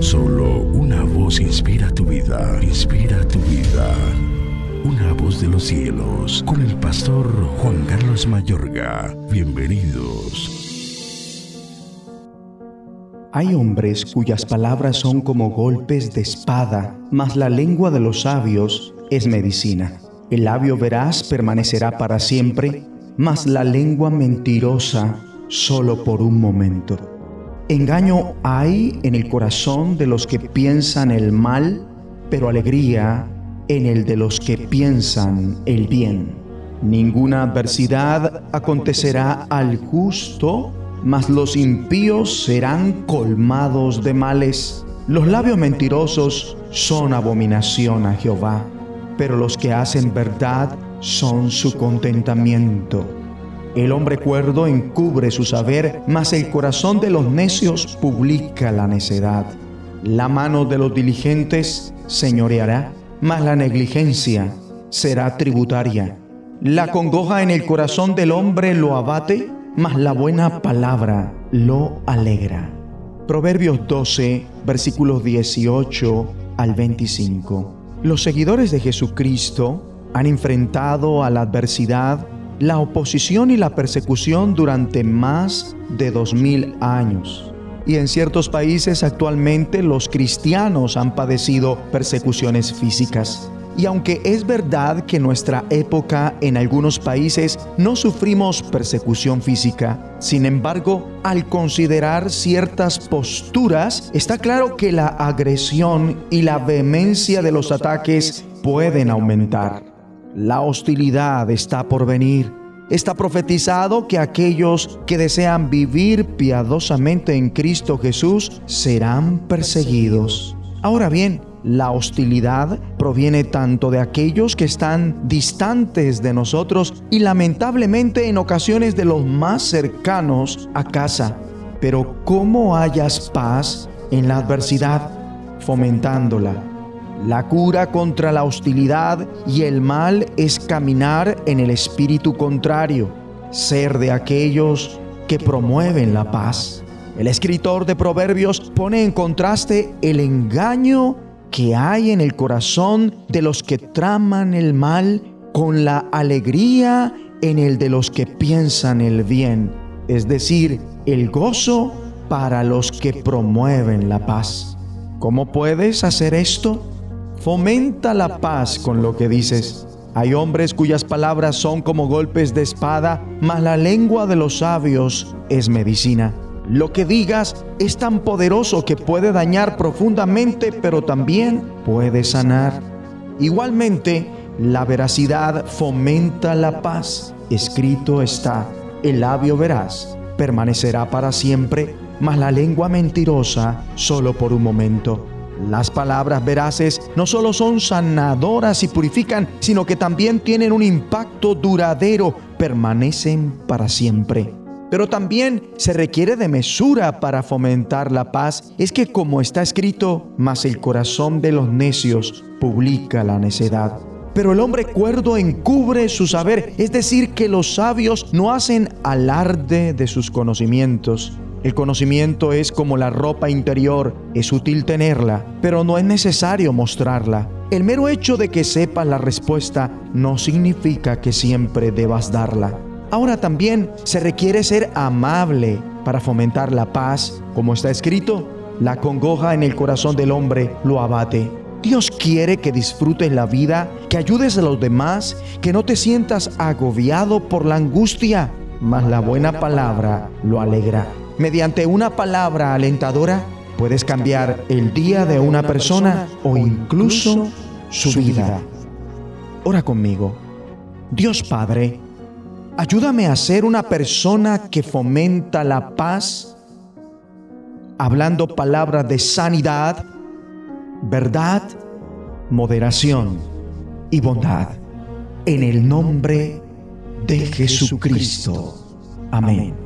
Solo una voz inspira tu vida, inspira tu vida. Una voz de los cielos, con el pastor Juan Carlos Mayorga. Bienvenidos. Hay hombres cuyas palabras son como golpes de espada, mas la lengua de los sabios es medicina. El labio veraz permanecerá para siempre, mas la lengua mentirosa solo por un momento. Engaño hay en el corazón de los que piensan el mal, pero alegría en el de los que piensan el bien. Ninguna adversidad acontecerá al justo, mas los impíos serán colmados de males. Los labios mentirosos son abominación a Jehová, pero los que hacen verdad son su contentamiento. El hombre cuerdo encubre su saber, mas el corazón de los necios publica la necedad. La mano de los diligentes señoreará, mas la negligencia será tributaria. La congoja en el corazón del hombre lo abate, mas la buena palabra lo alegra. Proverbios 12, versículos 18 al 25. Los seguidores de Jesucristo han enfrentado a la adversidad la oposición y la persecución durante más de dos mil años. Y en ciertos países actualmente los cristianos han padecido persecuciones físicas. Y aunque es verdad que en nuestra época en algunos países no sufrimos persecución física, sin embargo, al considerar ciertas posturas, está claro que la agresión y la vehemencia de los ataques pueden aumentar. La hostilidad está por venir. Está profetizado que aquellos que desean vivir piadosamente en Cristo Jesús serán perseguidos. Ahora bien, la hostilidad proviene tanto de aquellos que están distantes de nosotros y lamentablemente en ocasiones de los más cercanos a casa. Pero ¿cómo hayas paz en la adversidad? Fomentándola la cura contra la hostilidad y el mal es caminar en el espíritu contrario, ser de aquellos que promueven la paz. El escritor de Proverbios pone en contraste el engaño que hay en el corazón de los que traman el mal con la alegría en el de los que piensan el bien, es decir, el gozo para los que promueven la paz. ¿Cómo puedes hacer esto? Fomenta la paz con lo que dices. Hay hombres cuyas palabras son como golpes de espada, mas la lengua de los sabios es medicina. Lo que digas es tan poderoso que puede dañar profundamente, pero también puede sanar. Igualmente, la veracidad fomenta la paz. Escrito está, el labio veraz permanecerá para siempre, mas la lengua mentirosa solo por un momento. Las palabras veraces no solo son sanadoras y purifican, sino que también tienen un impacto duradero, permanecen para siempre. Pero también se requiere de mesura para fomentar la paz. Es que como está escrito, mas el corazón de los necios publica la necedad. Pero el hombre cuerdo encubre su saber, es decir, que los sabios no hacen alarde de sus conocimientos. El conocimiento es como la ropa interior, es útil tenerla, pero no es necesario mostrarla. El mero hecho de que sepas la respuesta no significa que siempre debas darla. Ahora también se requiere ser amable para fomentar la paz, como está escrito, la congoja en el corazón del hombre lo abate. Dios quiere que disfrutes la vida, que ayudes a los demás, que no te sientas agobiado por la angustia, mas la buena palabra lo alegra. Mediante una palabra alentadora puedes cambiar el día de una persona o incluso su vida. Ora conmigo. Dios Padre, ayúdame a ser una persona que fomenta la paz, hablando palabras de sanidad, verdad, moderación y bondad. En el nombre de Jesucristo. Amén